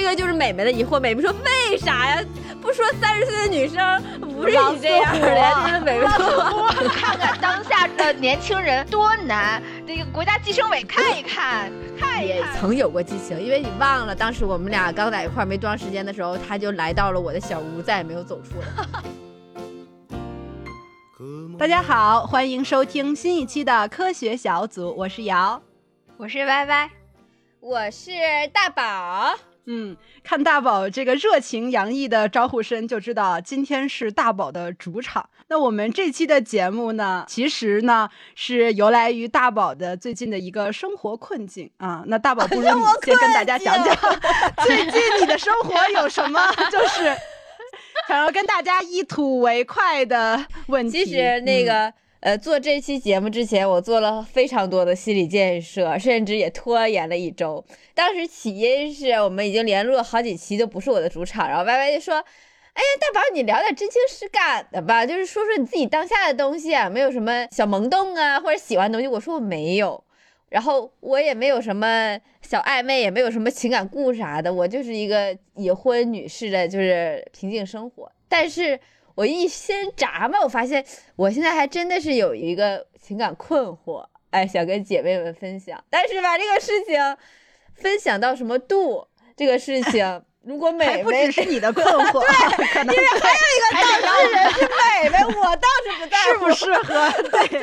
这个就是美美的疑惑。美美说为啥呀？不说三十岁的女生不是你这样的呀？就是美美说，看看当下的年轻人多难，这个国家计生委看一看，看一也看。曾有过激情，因为你忘了当时我们俩刚在一块儿没多长时间的时候，他就来到了我的小屋，再也没有走出来。大家好，欢迎收听新一期的科学小组，我是瑶。我是歪歪，我是大宝，嗯，看大宝这个热情洋溢的招呼声，就知道今天是大宝的主场。那我们这期的节目呢，其实呢是由来于大宝的最近的一个生活困境啊。那大宝，不如 你先跟大家讲讲 最近你的生活有什么，就是想要跟大家一吐为快的问题。其实那嗯个、呃，做这期节目之前，我做了非常多的心理建设，甚至也拖延了一周。当时起因是我们已经连录了好几期，都不是我的主场，然后 Y Y 就说：“哎呀，大宝，你聊点真情实感的吧，就是说说你自己当下的东西啊，没有什么小萌动啊，或者喜欢的东西。”我说我没有。然后我也没有什么小暧昧，也没有什么情感故事啥的，我就是一个已婚女士的，就是平静生活。但是我一先炸嘛，我发现我现在还真的是有一个情感困惑，哎，想跟姐妹们分享。但是吧，这个事情分享到什么度，这个事情如果美还不美只是你的困惑，对因为还有一个当事人是美美，我倒是不在乎适不适合？对，对，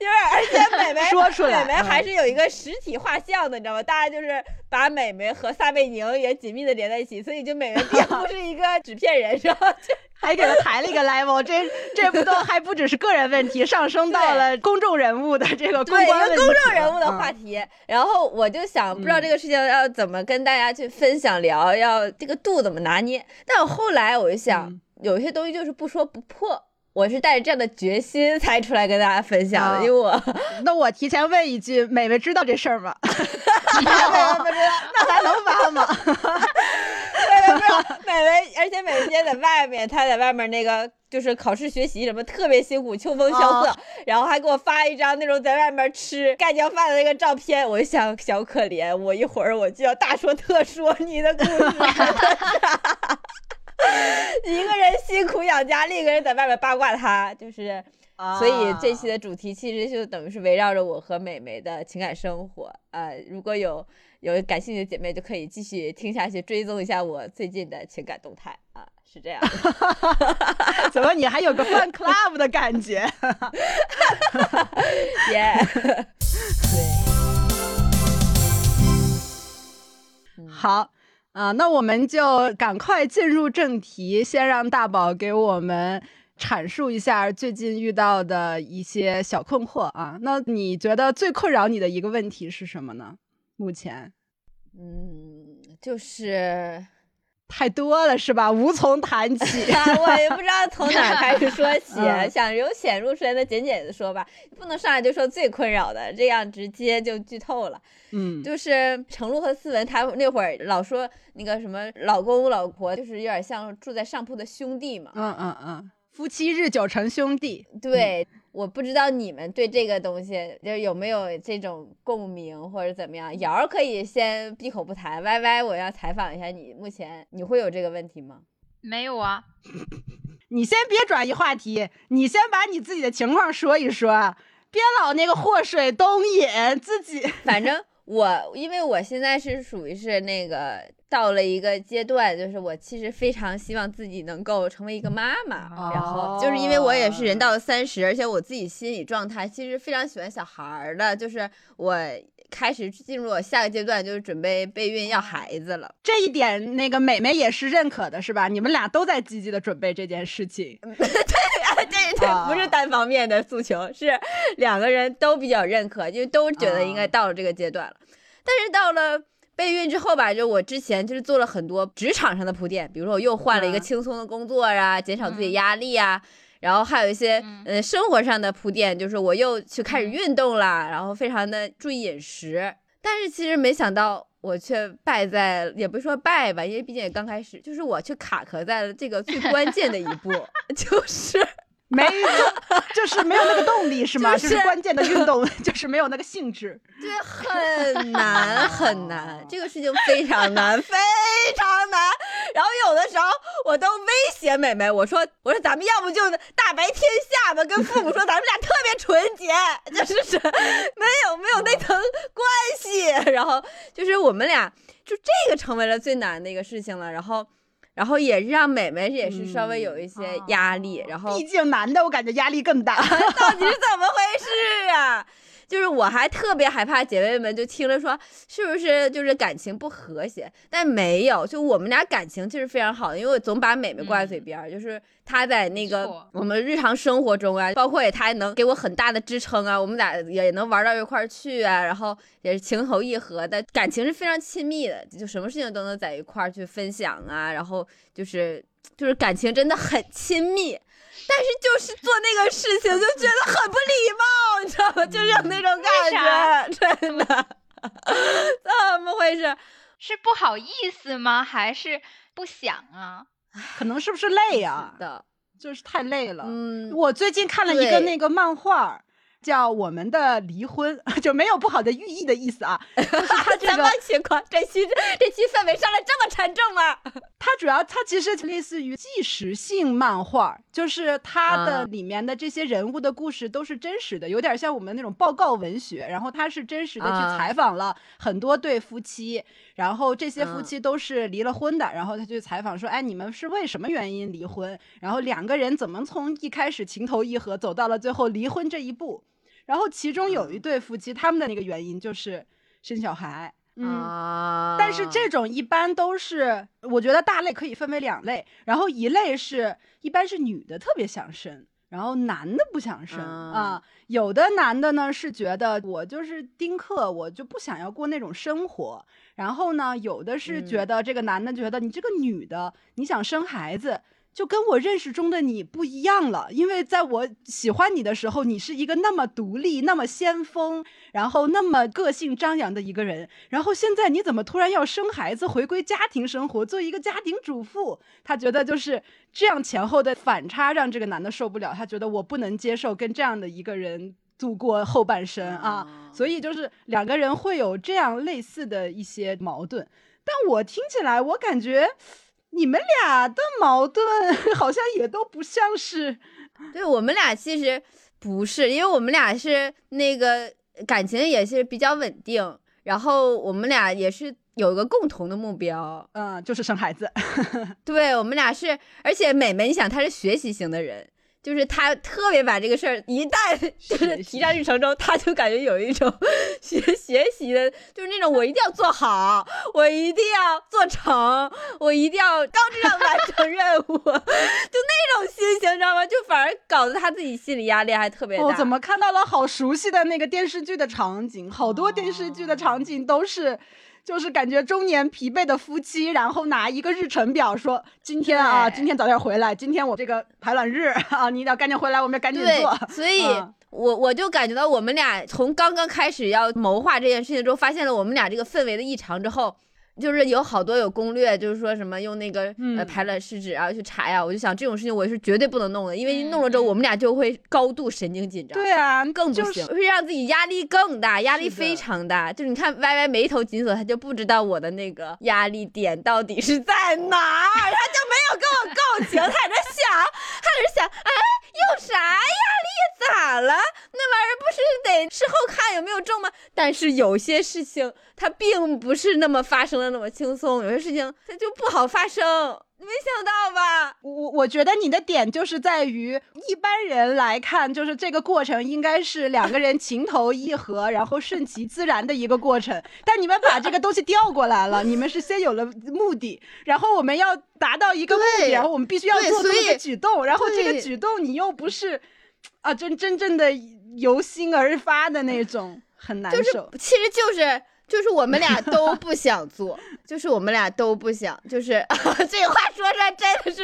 因为而且 美眉说出来美眉嗯还是有一个实体画像的，你知道吗？大家就是把美眉和撒贝宁也紧密的连在一起，所以就美眉并不是一个纸片人，是吧就还给他抬了一个 level，这这不都还不只是个人问题，上升到了公众人物的这个公关问题个公众人物的嗯话题。然后我就想，不知道这个事情要怎么跟大家去分享聊，要这个度怎么拿捏。但我后来我就想，嗯有些东西就是不说不破。我是带着这样的决心 才出来跟大家分享的，啊因为我 那我提前问一句，美美知道这事儿吗？不知道那还能发吗？对对对，美美，而且美美今天在外面，她在外面那个就是考试学习什么特别辛苦，秋风萧瑟，然后还给我发一张那种在外面吃盖浇饭的那个照片，我就想小可怜，我一会儿我就要大说特说你的故事，一个人辛苦养家，另一个人在外面八卦他，就是。所以这期的主题其实就等于是围绕着我和美眉的情感生活。呃，如果有有感兴趣的姐妹，就可以继续听下去，追踪一下我最近的情感动态啊，是这样的。怎么你还有个 fan club 的感觉？耶、对，好。啊，那我们就赶快进入正题，先让大宝给我们阐述一下最近遇到的一些小困惑啊。那你觉得最困扰你的一个问题是什么呢？目前嗯，就是太多了是吧？无从谈起。啊，我也不知道从哪开始说起，嗯想由浅入深的简简的说吧，不能上来就说最困扰的，这样直接就剧透了。嗯，就是程璐和思文，他那会儿老说那个什么老公老婆，就是有点像住在上铺的兄弟嘛。嗯嗯嗯，夫妻日久成兄弟。对，我不知道你们对这个东西就是有没有这种共鸣或者怎么样。瑶儿可以先闭口不谈，Y Y 我要采访一下你，目前你会有这个问题吗？没有啊，你先别转移话题，你先把你自己的情况说一说，别老那个祸水东引，自己反正我，因为我现在是属于是那个到了一个阶段，就是我其实非常希望自己能够成为一个妈妈，然后就是因为我也是人到了三十，而且我自己心理状态其实非常喜欢小孩儿的，就是我开始进入我下个阶段，就是准备备孕要孩子了。这一点，那个美美也是认可的，是吧？你们俩都在积极的准备这件事情。对这这不是单方面的诉求，是两个人都比较认可，就都觉得应该到了这个阶段了。但是到了备孕之后吧，就我之前就是做了很多职场上的铺垫，比如说我又换了一个嗯轻松的工作啊，减少自己压力啊。然后还有一些嗯呃生活上的铺垫，就是我又去开始运动啦，然后非常的注意饮食。但是其实没想到，我却败在，也不是说败吧，因为毕竟也刚开始，就是我却卡壳在了这个最关键的一步，就是没就就是没有那个动力是吗？就是就是关键的运动就是没有那个兴致。对很难很难，这个事情非常难，非常难。然后有的时候我都威胁美美，我说我说咱们要不就大白天下吧，跟父母说咱们俩特别纯洁，就是是没有没有那层关系。然后就是我们俩就这个成为了最难的一个事情了。然后然后也是让美美也是稍微有一些压力，然后毕竟男的，我感觉压力更大。到底是怎么回事啊？就是我还特别害怕姐妹们就听了说是不是就是感情不和谐，但没有，就我们俩感情其实非常好的，因为我总把美美挂在嘴边儿，就是她在那个我们日常生活中啊，包括也她能给我很大的支撑啊，我们俩也能玩到一块儿去啊，然后也是情投意合的，感情是非常亲密的，就什么事情都能在一块儿去分享啊，然后就是就是感情真的很亲密。但是就是做那个事情就觉得很不礼貌，你知道吗？就是有那种感觉，真的，怎么回事？是不好意思吗？还是不想啊？可能是不是累啊？的，就是太累了。嗯，我最近看了一个那个漫画，叫《我们的离婚》，就没有不好的寓意的意思啊。就是它这什么个，情况？这期这期氛围上来这么沉重吗？它主要它其实类似于纪实性漫画，就是它啊的里面的这些人物的故事都是真实的，有点像我们那种报告文学。然后它是真实的去啊采访了很多对夫妻，然后这些夫嗯妻都是离了婚的，然后他就采访说，哎，你们是为什么原因离婚？然后两个人怎么从一开始情投意合走到了最后离婚这一步？然后其中有一嗯对夫妻，他们的那个原因就是生小孩。嗯，啊但是这种一般都是，我觉得大类可以分为两类，然后一类是一般是女的特别想生，然后男的不想生啊啊。有的男的呢是觉得我就是丁克，我就不想要过那种生活。然后呢，有的是嗯觉得这个男的觉得你这个女的你想生孩子。就跟我认识中的你不一样了，因为在我喜欢你的时候，你是一个那么独立、那么先锋，然后那么个性张扬的一个人，然后现在你怎么突然要生孩子，回归家庭生活，做一个家庭主妇？他觉得就是这样前后的反差让这个男的受不了，他觉得我不能接受跟这样的一个人度过后半生啊，哦所以就是两个人会有这样类似的一些矛盾。但我听起来，我感觉你们俩的矛盾 好像也都不像是对我们俩其实不是，因为我们俩是那个感情也是比较稳定，然后我们俩也是有一个共同的目标。嗯，就是生孩子。对我们俩是，而且美美，你想她是学习型的人，就是他特别把这个事儿一旦 就是提上日程中，他就感觉有一种 学学习的，就是那种我一定要做好，我一定要做成，我一定要高质量完成任务，就那种心情，你知道吗？就反而搞得他自己心理压力还特别大。我、怎么看到了好熟悉的那个电视剧的场景？好多电视剧的场景都是。就是感觉中年疲惫的夫妻，然后拿一个日程表说：“今天啊，今天早点回来，今天我这个排卵日啊，你得赶紧回来，我们要赶紧做。”，所以嗯我我就感觉到我们俩从刚刚开始要谋划这件事情之后，发现了我们俩这个氛围的异常之后。就是有好多有攻略，就是说什么用那个、呃嗯排卵试纸啊去查呀，我就想这种事情我是绝对不能弄的，因为一弄了之后嗯我们俩就会高度神经紧张。对啊，更不行，会让自己压力更大，压力非常大。就是你看歪歪眉头紧锁，他就不知道我的那个压力点到底是在哪儿，他就没有跟我共情，他在那想，他在这想，哎，有啥压力？咋了？那玩意儿不是得事后看有没有中吗？但是有些事情它并不是那么发生的那么轻松，有些事情它就不好发生。你没想到吧？我我觉得你的点就是在于一般人来看，就是这个过程应该是两个人情投意合，然后顺其自然的一个过程。但你们把这个东西调过来了，你们是先有了目的，然后我们要达到一个目的，然后我们必须要做出一个举动，然后这个举动你又不是啊真真正的由心而发的那种，很难就是受。其实就是就是我们俩都不想做，就是我们俩都不想，就是 这话说出来真的是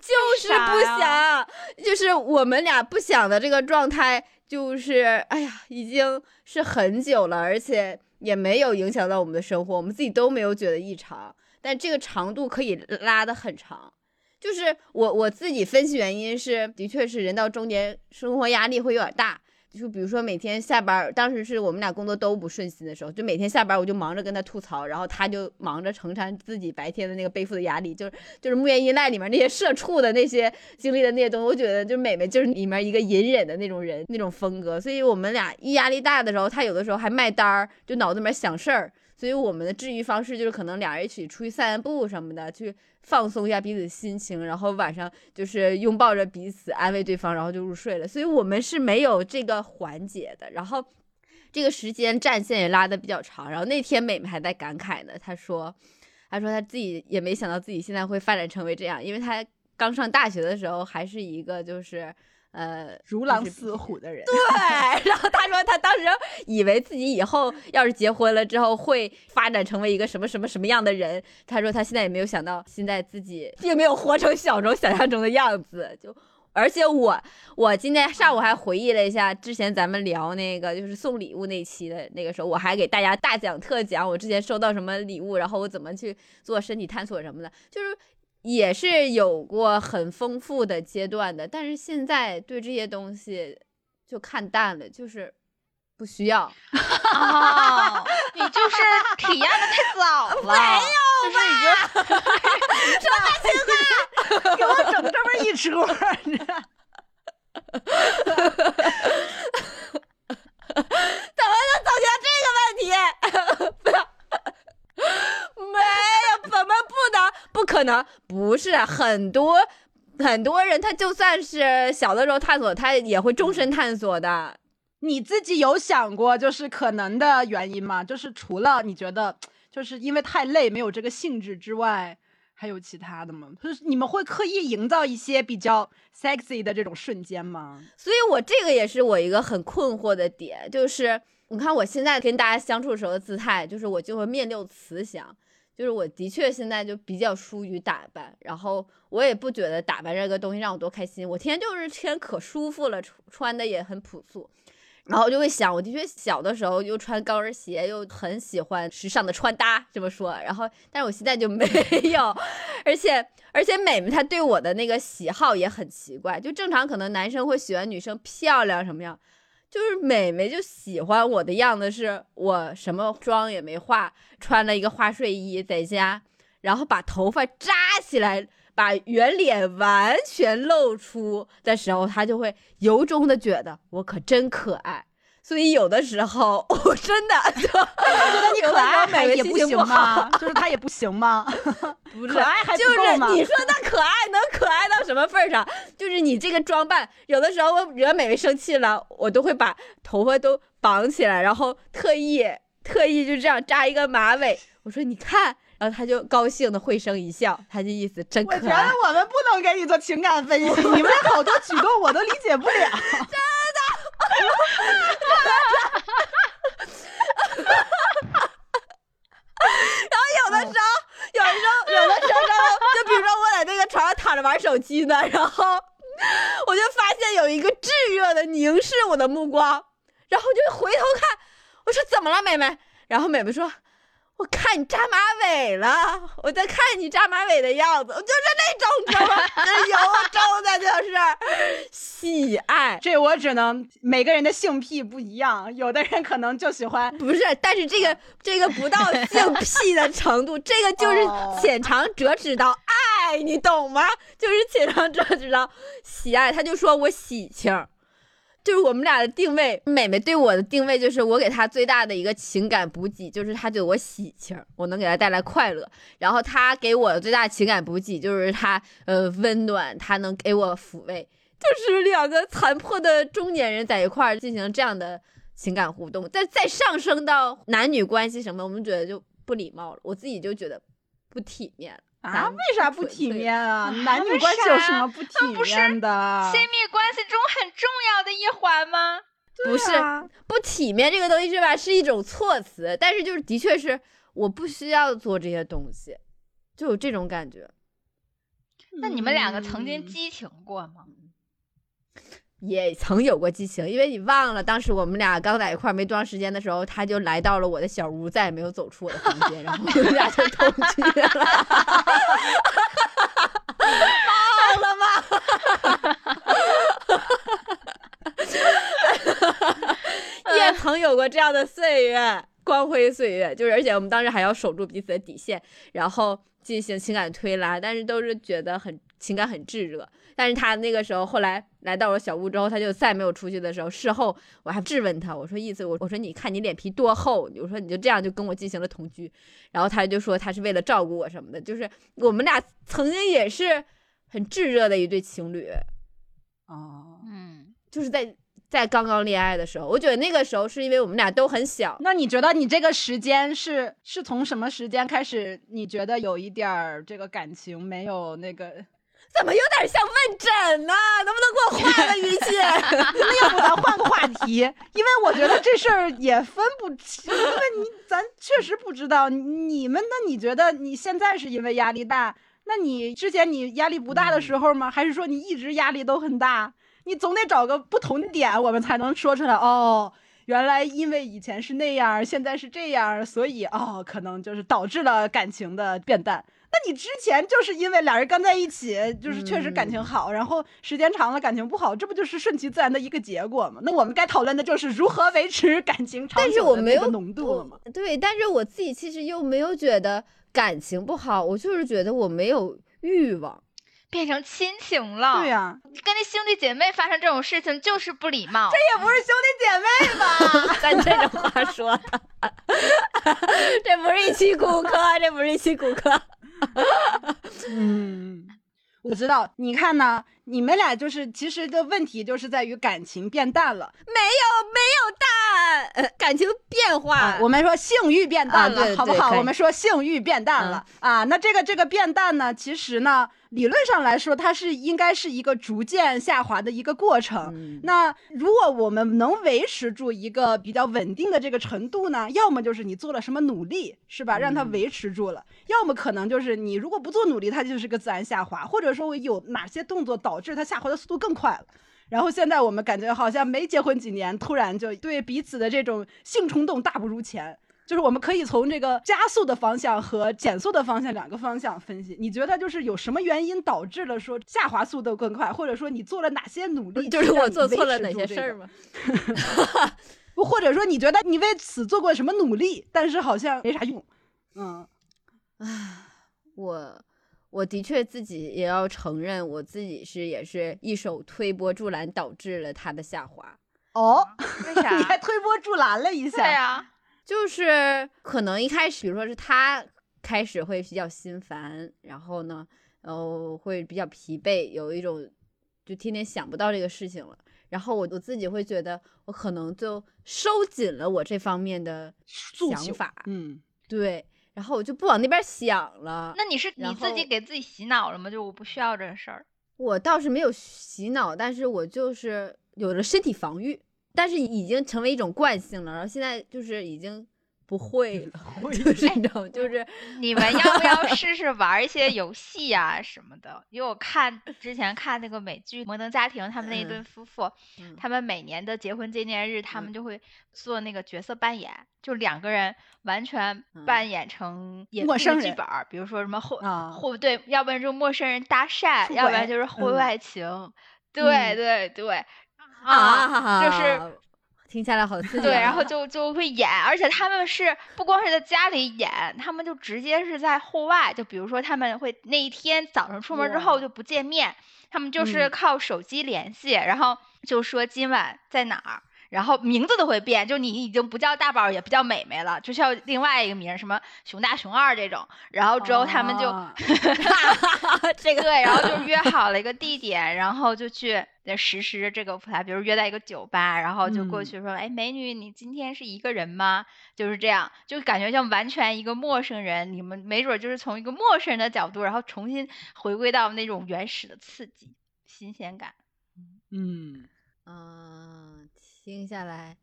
就是不想，就是我们俩不想的这个状态，就是哎呀，已经是很久了，而且也没有影响到我们的生活，我们自己都没有觉得异常，但这个长度可以拉的很长。就是我我自己分析原因是，的确是人到中年，生活压力会有点大。就比如说每天下班，当时是我们俩工作都不顺心的时候，就每天下班我就忙着跟他吐槽，然后他就忙着承担自己白天的那个背负的压力，就是就是《木原依赖》里面那些社畜的那些经历的那些东西，我觉得就是美美就是里面一个隐忍的那种人那种风格，所以我们俩一压力大的时候，他有的时候还卖单儿，就脑子里面想事儿。所以我们的治愈方式就是可能俩人一起出去散散步什么的，去放松一下彼此心情，然后晚上就是拥抱着彼此安慰对方，然后就入睡了。所以我们是没有这个环节的。然后这个时间战线也拉的比较长。然后那天美美还在感慨呢，她说，她说她自己也没想到自己现在会发展成为这样，因为她刚上大学的时候还是一个就是。呃，如狼似虎的人，对。然后他说，他当时以为自己以后要是结婚了之后会发展成为一个什么什么什么样的人。他说他现在也没有想到，现在自己并没有活成小时候想象中的样子。就而且我，我今天上午还回忆了一下之前咱们聊那个就是送礼物那期的那个时候，我还给大家大讲特讲我之前收到什么礼物，然后我怎么去做身体探索什么的，就是。也是有过很丰富的阶段的，但是现在对这些东西就看淡了，就是不需要。你就是体验的太早了，没有吧？什么情况？给我整这么一出，你知道？怎么能走向这个问题？不要。没么不能？不可能，不是很多很多人，他就算是小的时候探索，他也会终身探索的。你自己有想过，就是可能的原因吗？就是除了你觉得，就是因为太累，没有这个兴致之外，还有其他的吗？就是你们会刻意营造一些比较 sexy 的这种瞬间吗？所以我这个也是我一个很困惑的点，就是。你看我现在跟大家相处的时候的姿态，就是我就会面露慈祥，就是我的确现在就比较疏于打扮，然后我也不觉得打扮这个东西让我多开心，我天天就是天可舒服了，穿的也很朴素，然后就会想，我的确小的时候又穿高跟鞋，又很喜欢时尚的穿搭，这么说，然后但是我现在就没有，而且而且美美她对我的那个喜好也很奇怪，就正常可能男生会喜欢女生漂亮什么样。就是美美就喜欢我的样子，是我什么妆也没化，穿了一个花睡衣在家，然后把头发扎起来，把圆脸完全露出的时候，她就会由衷的觉得我可真可爱。所以有的时候 我真的，他觉得你可爱也不行吗？就是他也不行吗？不是，可爱还就是你说他可爱能可爱到什么份上？就是你这个装扮，有的时候我惹美美生气了，我都会把头发都绑起来，然后特意特意就这样扎一个马尾。我说你看，然后他就高兴的会声一笑，他就意思真可爱。我觉得我们不能给你做情感分析，你们好多举动我都理解不了。真哈然后有的时候，有的时候，有的时候，就比如说我在那个床上躺着玩手机呢，然后我就发现有一个炙热的凝视我的目光，然后就回头看，我说怎么了，妹妹？然后妹妹说。我看你扎马尾了，我在看你扎马尾的样子，我就是那种，知道吗？由衷的就是喜爱。这我只能每个人的性癖不一样，有的人可能就喜欢，不是，但是这个这个不到性癖的程度，这个就是浅尝辄止到爱，你懂吗？就是浅尝辄止到喜爱。他就说我喜庆。就是我们俩的定位，美美对我的定位就是我给她最大的一个情感补给，就是她对我喜庆，我能给她带来快乐。然后她给我的最大情感补给就是她呃温暖，她能给我抚慰。就是两个残破的中年人在一块儿进行这样的情感互动，再再上升到男女关系什么，我们觉得就不礼貌了。我自己就觉得不体面了。啊，为啥不体面啊？男女关系有什么不体面的？亲密关系中很重要的一环吗？不是，不体面这个东西是吧？是一种措辞，但是就是的确是我不需要做这些东西，就有这种感觉。那你们两个曾经激情过吗？也曾有过激情，因为你忘了当时我们俩刚在一块没多长时间的时候，他就来到了我的小屋，再也没有走出我的房间，然后我们俩就同居了。忘了吗？也曾有过这样的岁月，光辉岁月，就是而且我们当时还要守住彼此的底线，然后进行情感推拉，但是都是觉得很情感很炙热。但是他那个时候后来来到了小屋之后，他就再没有出去的时候，事后我还质问他，我说意思我我说你看你脸皮多厚，我说你就这样就跟我进行了同居，然后他就说他是为了照顾我什么的，就是我们俩曾经也是很炙热的一对情侣，哦，嗯，就是在在刚刚恋爱的时候，我觉得那个时候是因为我们俩都很小，那你觉得你这个时间是是从什么时间开始？你觉得有一点儿这个感情没有那个？怎么有点像问诊呢？能不能给我换个语气？那要不咱换个话题？因为我觉得这事儿也分不清，因为你咱确实不知道你们。那你觉得你现在是因为压力大？那你之前你压力不大的时候吗？还是说你一直压力都很大？你总得找个不同的点，我们才能说出来。哦，原来因为以前是那样，现在是这样，所以哦，可能就是导致了感情的变淡。那你之前就是因为俩人刚在一起，就是确实感情好，然后时间长了感情不好，这不就是顺其自然的一个结果吗？那我们该讨论的就是如何维持感情长但是我没有浓度了吗？对，但是我自己其实又没有觉得感情不好，我就是觉得我没有欲望。变成亲情了。对呀、跟那兄弟姐妹发生这种事情就是不礼貌。这也不是兄弟姐妹吧？咱这种话说的，这不是一期骨科，这不是一期骨科。嗯，我知道。你看呢？你们俩就是其实的问题就是在于感情变淡了。没有没有淡，呃 感情变化。啊，我们说性欲变淡了，啊对好不好？我们说性欲变淡了、啊。那这个这个变淡呢，其实呢，理论上来说，它是应该是一个逐渐下滑的一个过程。嗯那如果我们能维持住一个比较稳定的这个程度呢，要么就是你做了什么努力，是吧，让它嗯维持住了；要么可能就是你如果不做努力，它就是个自然下滑，或者说有哪些动作导致它下滑的速度更快了。然后现在我们感觉好像没结婚几年，突然就对彼此的这种性冲动大不如前。就是我们可以从这个加速的方向和减速的方向两个方向分析。你觉得就是有什么原因导致了说下滑速度更快，或者说你做了哪些努力，就是我做错了哪些事儿吗？不，或者说你觉得你为此做过什么努力，但是好像没啥用。嗯啊我我的确自己也要承认，我自己是也是一手推波助澜，导致了他的下滑。哦，为啥？你还推波助澜了一下。对呀、就是可能一开始，比如说是他开始会比较心烦，然后呢，呃，会比较疲惫，有一种就天天想不到这个事情了。然后我我自己会觉得，我可能就收紧了我这方面的想法，嗯，对，然后我就不往那边想了。那你是你自己给自己洗脑了吗？就我不需要这个事儿。我倒是没有洗脑，但是我就是有了身体防御，但是已经成为一种惯性了。然后现在就是已经不会了，就是 你知道，就是你们要不要试试玩一些游戏呀、什么的？因为我看之前看那个美剧《摩登家庭》，他们那一对嗯夫妇，嗯他们每年的结婚纪念日，他们嗯就会做那个角色扮演，就两个人完全嗯扮演成演生人剧本儿，比如说什么后啊后对，要不然就陌生人搭讪，要不然就是婚嗯外情，对嗯。对对，啊，就是听起来好刺激啊。对，然后就就会演，而且他们是不光是在家里演，他们就直接是在户外，就比如说他们会那一天早上出门之后就不见面，他们就是嗯靠手机联系，然后就说今晚在哪儿。然后名字都会变，就你已经不叫大宝，也不叫美美了，就叫另外一个名儿，什么熊大、熊二这种。然后之后他们就、啊这个对，然后就约好了一个地点，然后就去呃实施这个舞台，比如约在一个酒吧，然后就过嗯去说，哎，美女，你今天是一个人吗？就是这样，就感觉像完全一个陌生人，你们没准儿就是从一个陌生人的角度，然后重新回归到那种原始的刺激、新鲜感。嗯嗯，听下来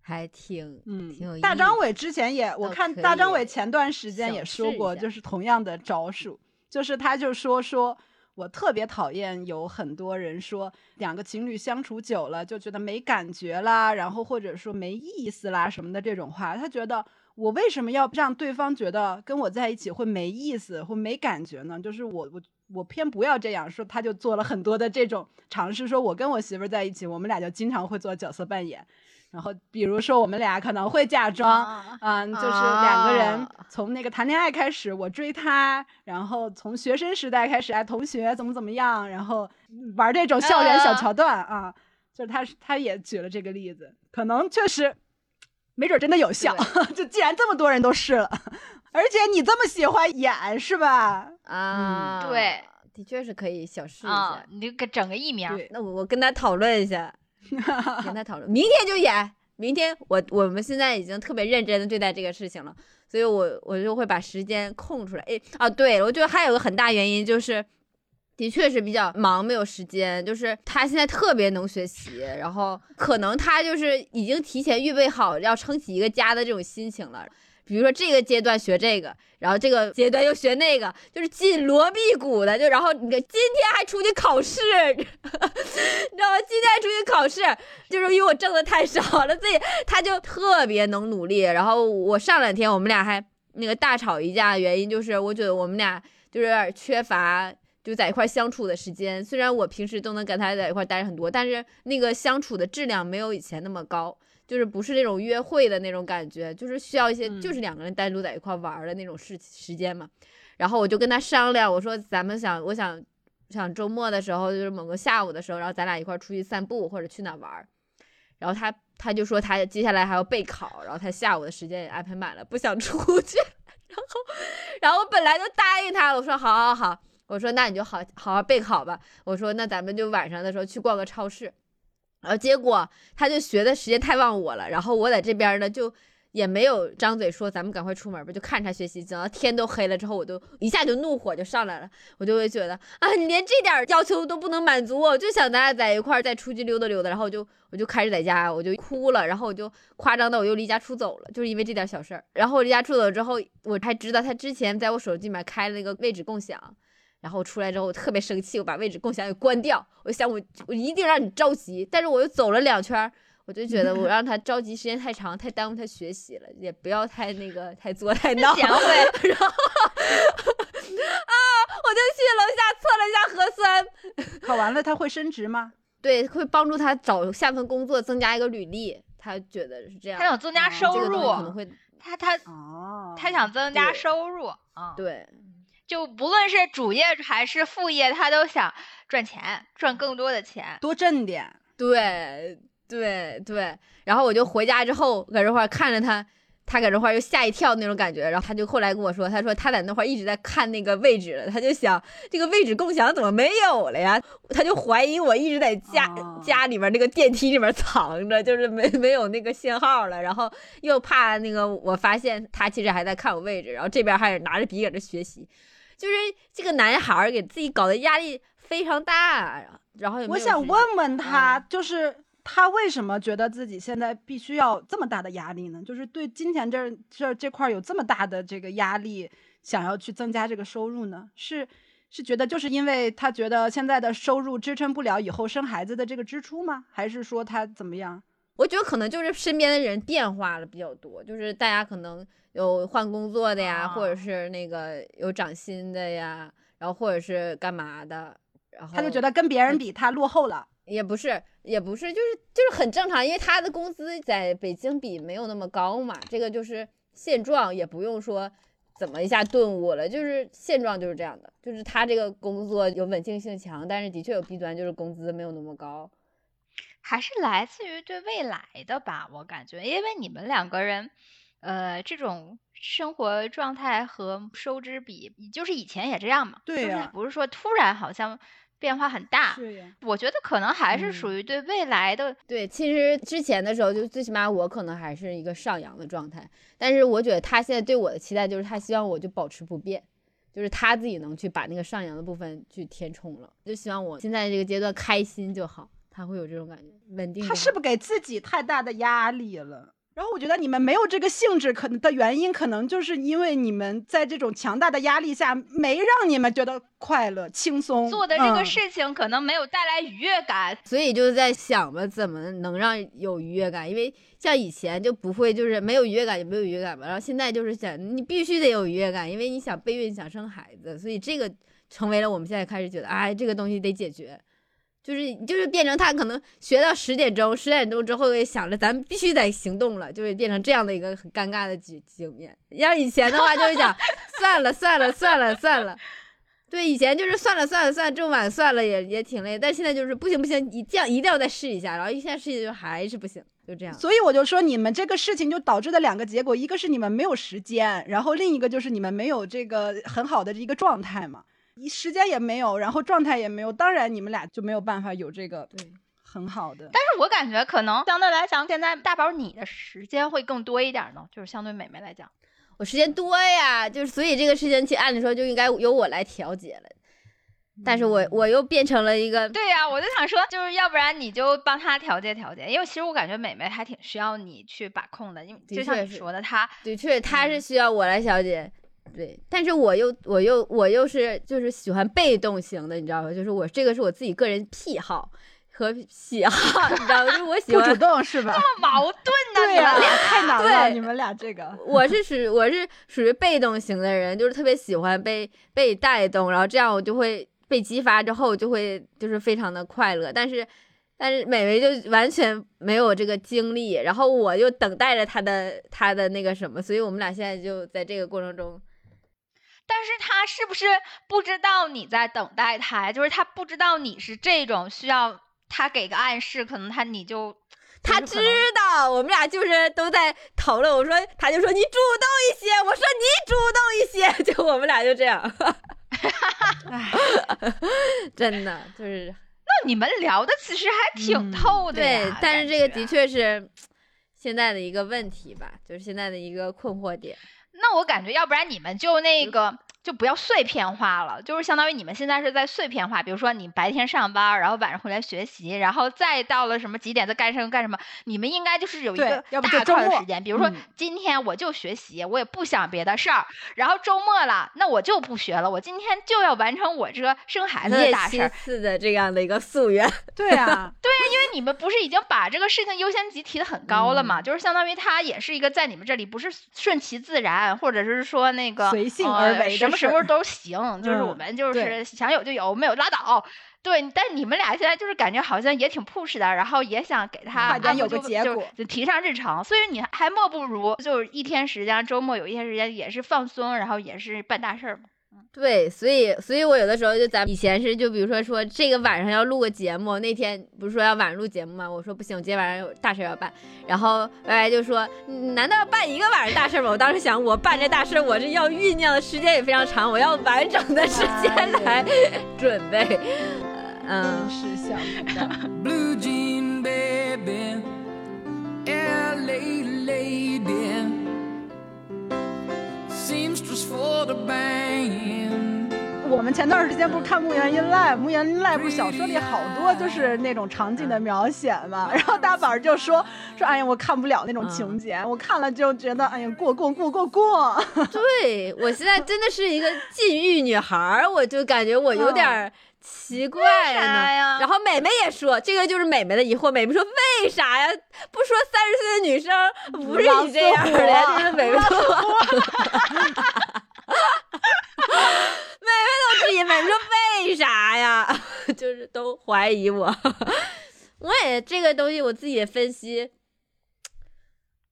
还挺嗯挺有意思。大张伟之前也，我看大张伟前段时间也说过，就是同样的招数，就是他就说说。我特别讨厌有很多人说两个情侣相处久了就觉得没感觉啦，然后或者说没意思啦什么的这种话。他觉得我为什么要让对方觉得跟我在一起会没意思或没感觉呢？就是我我我偏不要这样说，他就做了很多的这种尝试，说我跟我媳妇儿在一起，我们俩就经常会做角色扮演。然后比如说我们俩可能会假装，啊嗯，就是两个人啊。从那个谈恋爱开始，我追他，然后从学生时代开始，哎，同学怎么怎么样，然后玩这种校园小嗯桥段啊，就是他他也举了这个例子，可能确实没准真的有效，就既然这么多人都试了，而且你这么喜欢演是吧？啊，对，的确是可以小试一啊下。，你就给整个艺名儿，对，那我我跟他讨论一下，跟他讨论，明天就演。明天我我们现在已经特别认真的对待这个事情了，所以我我就会把时间空出来。诶啊，对，我觉得还有个很大原因就是，的确是比较忙，没有时间。就是他现在特别能学习，然后可能他就是已经提前预备好要撑起一个家的这种心情了。比如说这个阶段学这个，然后这个阶段又学那个，就是紧锣密鼓的，就然后你看今天还出去考试，你知道吗？今天还出去考试，就是因为我挣的太少了，所以他就特别能努力。然后我上两天我们俩还那个大吵一架，原因就是我觉得我们俩就是有点缺乏。就在一块相处的时间，虽然我平时都能跟他在一块待着很多，但是那个相处的质量没有以前那么高。就是不是那种约会的那种感觉，就是需要一些，嗯就是两个人单独在一块玩的那种事时间嘛。然后我就跟他商量，我说咱们想，我想想周末的时候，就是某个下午的时候，然后咱俩一块出去散步或者去哪玩。然后他他就说他接下来还要备考，然后他下午的时间也安排满了，不想出去。然后，然后我本来就答应他了，我说好好好，我说那你就好好好备考吧。我说那咱们就晚上的时候去逛个超市。然后结果他就学的时间太忘我了，然后我在这边呢就也没有张嘴说咱们赶快出门吧，就看着他学习，等到天都黑了之后，我都一下就怒火就上来了，我就会觉得啊，你连这点要求都不能满足我，我就想咱俩在一块再出去溜达溜达，然后我就我就开始在家我就哭了，然后我就夸张的我又离家出走了，就是因为这点小事儿。然后我离家出走之后，我还知道他之前在我手机里面开了那个位置共享。然后我出来之后，我特别生气，我把位置共享给关掉。我想我我一定让你着急，但是我又走了两圈，我就觉得我让他着急时间太长，太耽误他学习了，也不要太那个太作太闹。然后啊，我就去楼下测了一下核酸，考完了他会升职吗？对，会帮助他找下份工作，增加一个履历。他觉得是这样，他想增加哦收入这个，可能会他他哦，他想增加收入啊，对就不论是主业还是副业，他都想赚钱，赚更多的钱。多挣点。对对对，然后我就回家之后搁这块儿看着他，他搁这块儿又吓一跳那种感觉，然后他就后来跟我说，他说他在那块儿一直在看那个位置了，他就想这个位置共享怎么没有了呀？他就怀疑我一直在家、哦家里面那个电梯里面藏着，就是没没有那个信号了，然后又怕那个我发现他其实还在看我位置，然后这边还拿着笔搁这学习，就是这个男孩儿给自己搞的压力非常大，然后也我想问问他，嗯就是他为什么觉得自己现在必须要这么大的压力呢？就是对金钱这这这块儿有这么大的这个压力，想要去增加这个收入呢？是是觉得就是因为他觉得现在的收入支撑不了以后生孩子的这个支出吗？还是说他怎么样？我觉得可能就是身边的人变化了比较多，就是大家可能有换工作的呀，或者啊是那个有涨薪的呀，然后或者是干嘛的，然后他就觉得跟别人比他落后了。也不是也不是，就是就是很正常，因为他的工资在北京比没有那么高嘛，这个就是现状，也不用说怎么一下顿悟了，就是现状就是这样的，就是他这个工作有稳定性强，但是的确有弊端，就是工资没有那么高。还是来自于对未来的吧，我感觉，因为你们两个人，呃，这种生活状态和收支比，就是以前也这样嘛，就是对不是说突然好像变化很大。我觉得可能还是嗯。属于对未来的，对，其实之前的时候，就最起码我可能还是一个上扬的状态，但是我觉得他现在对我的期待就是他希望我就保持不变，就是他自己能去把那个上扬的部分去填充了，就希望我现在这个阶段开心就好，他会有这种感觉，稳定。他是不是给自己太大的压力了？然后我觉得你们没有这个性质，可能的原因，可能就是因为你们在这种强大的压力下，没让你们觉得快乐、轻松。做的这个嗯事情可能没有带来愉悦感。所以就在想吧，怎么能让有愉悦感？因为像以前就不会，就是没有愉悦感就没有愉悦感嘛。然后现在就是想，你必须得有愉悦感，因为你想备孕、想生孩子，所以这个成为了我们现在开始觉得，哎，这个东西得解决。就是就是变成他可能学到十点钟，十点钟之后也想着咱们必须得行动了，就会变成这样的一个很尴尬的局局面。要以前的话就会讲 算了算了算了算了，对，以前就是算了算了算了，这么晚算了也也挺累，但现在就是不行不行，一这样一定要再试一下，然后一下试一下就还是不行，就这样。所以我就说，你们这个事情就导致的两个结果，一个是你们没有时间，然后另一个就是你们没有这个很好的一个状态嘛。你时间也没有，然后状态也没有，当然你们俩就没有办法有这个对很好的。但是我感觉可能相对来讲，现在大宝你的时间会更多一点呢，就是相对美美来讲。我时间多呀，就是所以这个事情其实按理说就应该由我来调节了，但是我我又变成了一个对呀、我就想说，就是要不然你就帮他调节调节，因为其实我感觉美美还挺需要你去把控的，因为就像你说的，她的确，他嗯是需要我来调节，对，但是我又我又我又是就是喜欢被动型的，你知道吧？就是我这个是我自己个人癖好和喜好，你知道吗？就是我喜欢主，动是吧？这么矛盾呢、对呀。太难了，你们俩这个。我是属我是属于被动型的人，就是特别喜欢被被带动，然后这样我就会被激发之后就会就是非常的快乐，但是。但是美美就完全没有这个经历，然后我就等待着她的她的那个什么，所以我们俩现在就在这个过程中，但是他是不是不知道你在等待他呀？就是他不知道你是这种需要他给个暗示，可能他你就他知道，我们俩就是都在讨论。我说，他就说你主动一些，我说你主动一些，就我们俩就这样，唉，真的就是那你们聊的其实还挺嗯透的呀、对。但是这个的确是现在的一个问题吧，就是现在的一个困惑点。那我感觉，要不然你们就那个就不要碎片化了，就是相当于你们现在是在碎片化，比如说你白天上班，然后晚上回来学习，然后再到了什么几点再干什么干什么，你们应该就是有一个大块的时间，比如说嗯今天我就学习，我也不想别的事儿，然后周末了，那我就不学了，我今天就要完成我这个生孩子的大事儿。次的这样的一个夙愿，对啊，对啊因为你们不是已经把这个事情优先级提的很高了嘛？嗯就是相当于它也是一个在你们这里不是顺其自然，或者是说那个随性呃而为的什么时候都行。就是我嗯们就是想有就有，没有拉倒。对，但你们俩现在就是感觉好像也挺 push 的，然后也想给他快点有个结果就提上日程，所以你还莫不如就是一天时间，周末有一天时间也是放松，然后也是办大事儿嘛。对，所以，所以我有的时候就咱以前是就比如说说这个晚上要录个节目，那天不是说要晚上录节目吗？我说不行，我今天晚上有大事要办。然后歪歪就说，嗯难道要办一个晚上大事吗？我当时想，我办这大事，我这要酝酿的时间也非常长，我要完整的时间来 准备。呃嗯，是想不到。Blue jean baby, LA lady, 我们前段时间不是看《木原音赖》，《木原音赖》不是小说里好多就是那种场景的描写嘛，然后大宝儿就说说，哎呀，我看不了那种情节，我看了就觉得，哎呀，过过过过。过。对我现在真的是一个禁欲女孩，我就感觉我有点儿奇怪呀？然后美美也说，这个就是美美的疑惑。美美说：“为啥呀？不说三十岁的女生不是你这样的呀？”狼就是美美说，美美都质疑，美美说：“为啥呀？” 就是都怀疑我。我也这个东西我自己也分析，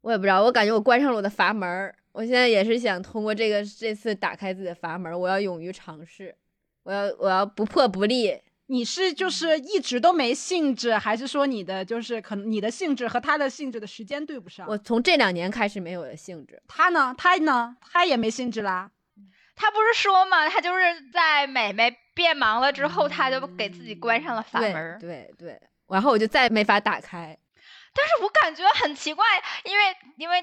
我也不知道，我感觉我关上了我的阀门。我现在也是想通过这个这次打开自己的阀门，我要勇于尝试，我要我要不破不立。你是就是一直都没兴致，还是说你的就是可能你的兴致和他的兴致的时间对不上？我从这两年开始没有了兴致，他呢？他呢？他也没兴致啦。他不是说嘛，他就是在美美变忙了之后，他就给自己关上了阀门儿。对对，然后我就再没法打开。但是我感觉很奇怪，因为因为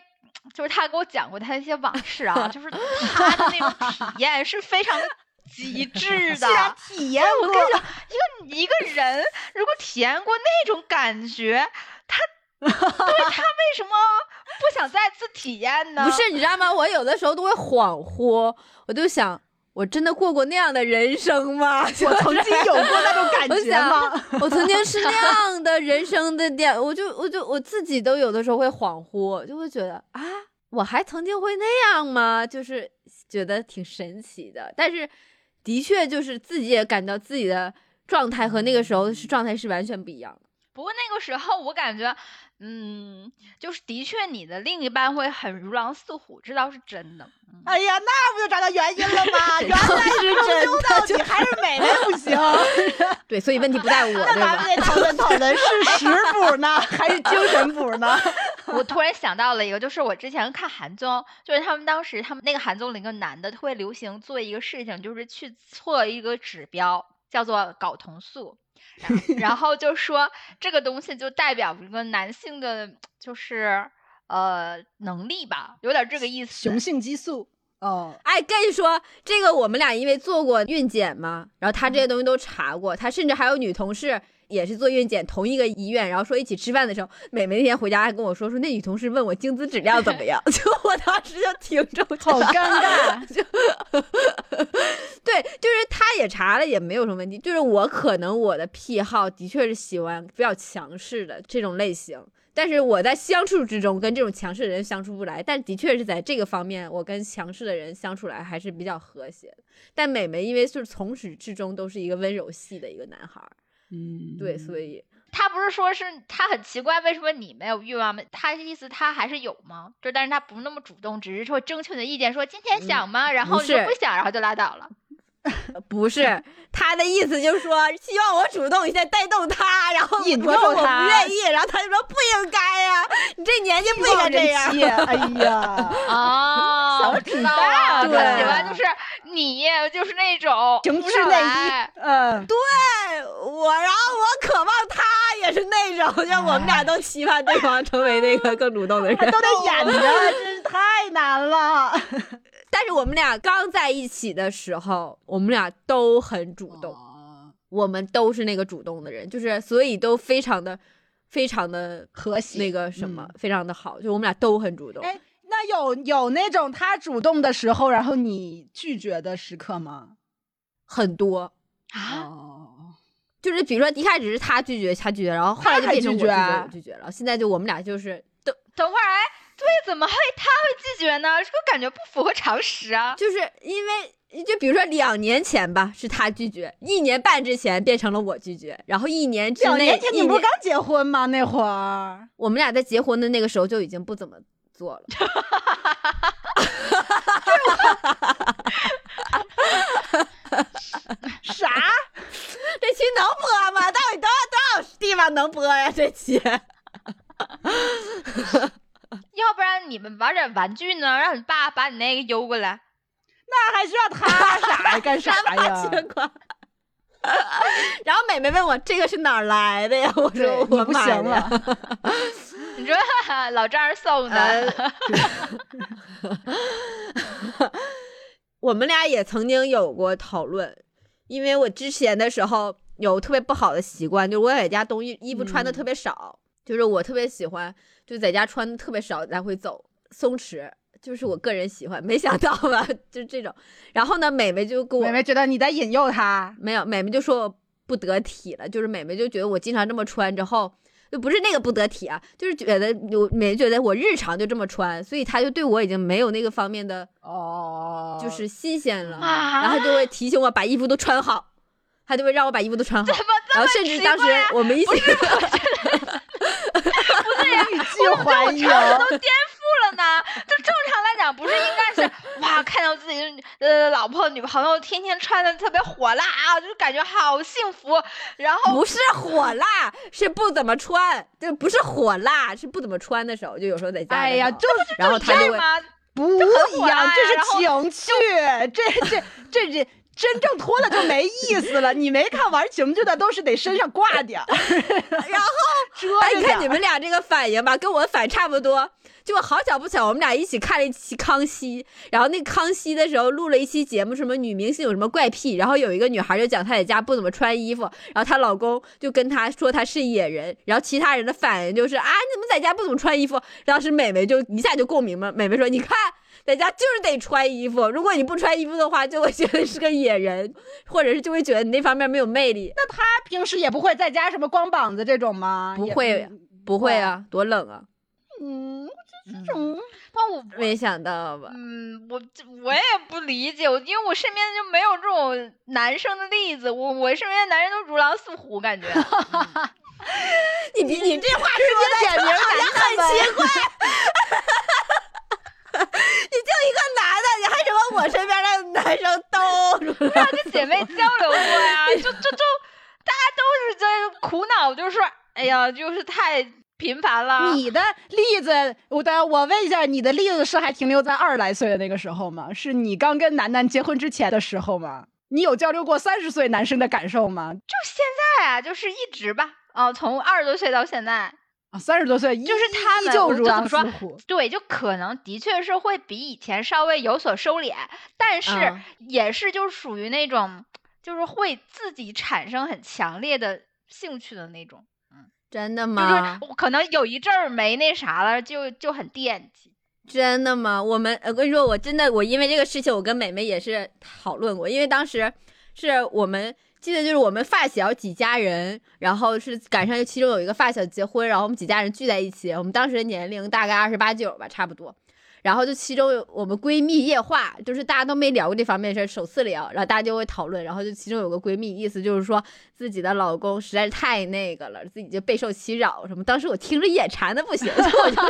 就是他给我讲过他的一些往事啊，就是他的那种体验是非常的极致 的。体验过我跟，你讲，一个一个人如果体验过那种感觉，他 对他为什么不想再次体验呢？不是，你知道吗？我有的时候都会恍惚，我就想，我真的过过那样的人生吗？我曾经有过那种感觉吗？我曾经是那样的人生的点，我就我就我自己都有的时候会恍惚，就会觉得啊，我还曾经会那样吗？就是觉得挺神奇的，但是的确就是自己也感到自己的状态和那个时候是状态是完全不一样的。不过那个时候我感觉，嗯，就是的确你的另一半会很如狼似虎，这倒是真的。嗯哎呀，那不就找到原因了吗？原来是真究到底还是美美不行。对，所以问题不在我，那对吧？咱们得讨论讨论是食补呢，还是精神补呢？我突然想到了一个，就是我之前看韩综，就是他们当时他们那个韩综里一个男的特别流行做一个事情，就是去测一个指标，叫做睾酮素。然后就说这个东西就代表一个男性的，就是呃能力吧，有点这个意思。雄性激素哦，哎，跟你说，这个我们俩因为做过孕检嘛，然后他这些东西都查过，他甚至还有女同事也是做孕检，同一个医院，然后说一起吃饭的时候，美美那天回家还跟我说，说那女同事问我精子质量怎么样，就我当时就挺着好尴尬。就对，就是他也查了，也没有什么问题。就是我可能我的癖好的确是喜欢比较强势的这种类型，但是我在相处之中跟这种强势的人相处不来。但的确是在这个方面，我跟强势的人相处来还是比较和谐的。但美美因为是从始至终都是一个温柔系的一个男孩儿，嗯，对，所以他不是说是他很奇怪，为什么你没有欲望吗？他的意思他还是有吗？就但是他不那么主动，只是说征求你的意见，说今天想吗？然后你说不想，然后就拉倒了。不是他的意思，就是说希望我主动一下带动他，然后引我说我不愿意，然后他就说不应该呀、你这年纪不应该这样。哎呀，哦，小我知道了，他喜欢就是你，就是那种情趣内衣来，嗯，对我，然后我渴望他也是那种，就我们俩都期盼对方成为那个更主动的人。都得演着，真是太难了。但是我们俩刚在一起的时候，我们俩都很主动，哦我们都是那个主动的人，就是所以都非常的、非常的和谐那个什么，非常的好，就我们俩都很主动。哎那有有那种他主动的时候，然后你拒绝的时刻吗？很多，啊，哦，就是比如说一开始是他拒绝，他拒绝，然后后来就变成我拒绝，拒绝啊我拒绝了。现在就我们俩就是等等会儿哎，对，怎么会他会拒绝呢？这个感觉不符合常识啊。就是因为就比如说两年前吧，是他拒绝，一年半之前变成了我拒绝，然后一年之内，两年前你不是刚结婚吗？那会儿我们俩在结婚的那个时候就已经不怎么做了。啥？这期能播吗？到底多少多少地方能播呀？这期 要不然你们玩点玩具呢？让你爸把你那个邮过来。那还需要他啥呀？干啥啥呀？情况？然后美美问我这个是哪儿来的呀？我对说我买了。你说 老丈人送的，呃我们俩也曾经有过讨论，因为我之前的时候有特别不好的习惯，就是我在家东西衣服穿的特别少，就是我特别喜欢就在家穿的特别少来回走，松弛，就是我个人喜欢。没想到吧，就是这种。然后呢，美美就跟我美美觉得你在引诱她，没有，美美就说我不得体了，就是美美就觉得我经常这么穿之后，就不是那个不得体啊，就是觉得我美美觉得我日常就这么穿，所以他就对我已经没有那个方面的哦就是新鲜了，啊然后她就会提醒我把衣服都穿好，他就会让我把衣服都穿好，然后甚至当时我们一起，欲拒还迎。都颠覆了呢。就正常来讲，不是应该是哇，看到自己的呃老婆、女朋友天天穿的特别火辣啊，就是感觉好幸福。然后不是火辣，是不怎么穿，就不是火辣，是不怎么穿的时候，就有时候在家哎呀，就是然后他就会。这样吗？不一样，这是情趣，这这这这真正脱了就没意思了。你没看玩情趣的都是得身上挂点儿，然后遮哎，你看你。们俩这个反应吧，跟我反差不多。就好巧不巧，我们俩一起看了一期《康熙》，然后那康熙的时候录了一期节目，什么女明星有什么怪癖，然后有一个女孩就讲她在家不怎么穿衣服，然后她老公就跟她说她是野人，然后其他人的反应就是啊，你怎么在家不怎么穿衣服？当时美美就一下就共鸣了，美美说你看。在家就是得穿衣服，如果你不穿衣服的话，就会觉得是个野人，或者是就会觉得你那方面没有魅力。那他 平时也不会在家什么光膀子这种吗？不会，不会啊，多冷啊！嗯，这种但我没想到吧？嗯，我这我也不理解，我因为我身边就没有这种男生的例子，我我身边的男人都如狼似虎，感觉。嗯 你你你这话说的点名好像很奇怪。你就一个男的，你还什么我身边的男生都出来？对啊，就姐妹交流过呀，就就就大家都是在苦恼，就是说，哎呀，就是太频繁了。你的例子，我等我问一下，你的例子是还停留在二十来岁的那个时候吗？是你刚跟楠楠结婚之前的时候吗？你有交流过三十岁男生的感受吗？就现在啊，就是一直吧，啊、从二十多岁到现在，啊，三十多岁就是他们就怎么说。对，就可能的确是会比以前稍微有所收敛，但是嗯也是就属于那种，就是会自己产生很强烈的兴趣的那种。真的就是可能有一阵儿没那啥了，就就很惦记。真的吗？我们呃我跟你说，我真的我因为这个事情，我跟美美也是讨论过，因为当时是我们记得就是我们发小几家人，然后是赶上其中有一个发小结婚，然后我们几家人聚在一起，我们当时的年龄大概二十八九吧，差不多。然后就其中有我们闺蜜夜话，就是大家都没聊过这方面的事儿，首次聊，然后大家就会讨论，然后就其中有个闺蜜，意思就是说自己的老公实在是太那个了，自己就备受其扰什么。当时我听着眼馋的不行，所以我就说，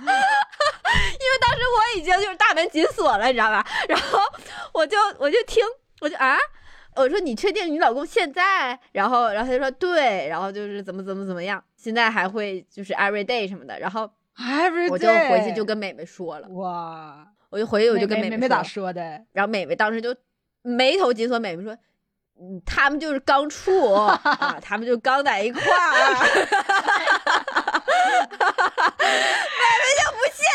因为当时我已经就是大门紧锁了，你知道吧？然后我就我就听，我就啊。我说你确定你老公现在？然后，然后他就说对，然后就是怎么怎么怎么样，现在还会就是 every day 什么的。然后我就回去就跟美美说了，哇，我就回去我就跟美美咋说，说的？然后美美当时就眉头紧锁，美美说。嗯，他们就是刚处 啊，他们就刚在一块儿，妹妹就不信，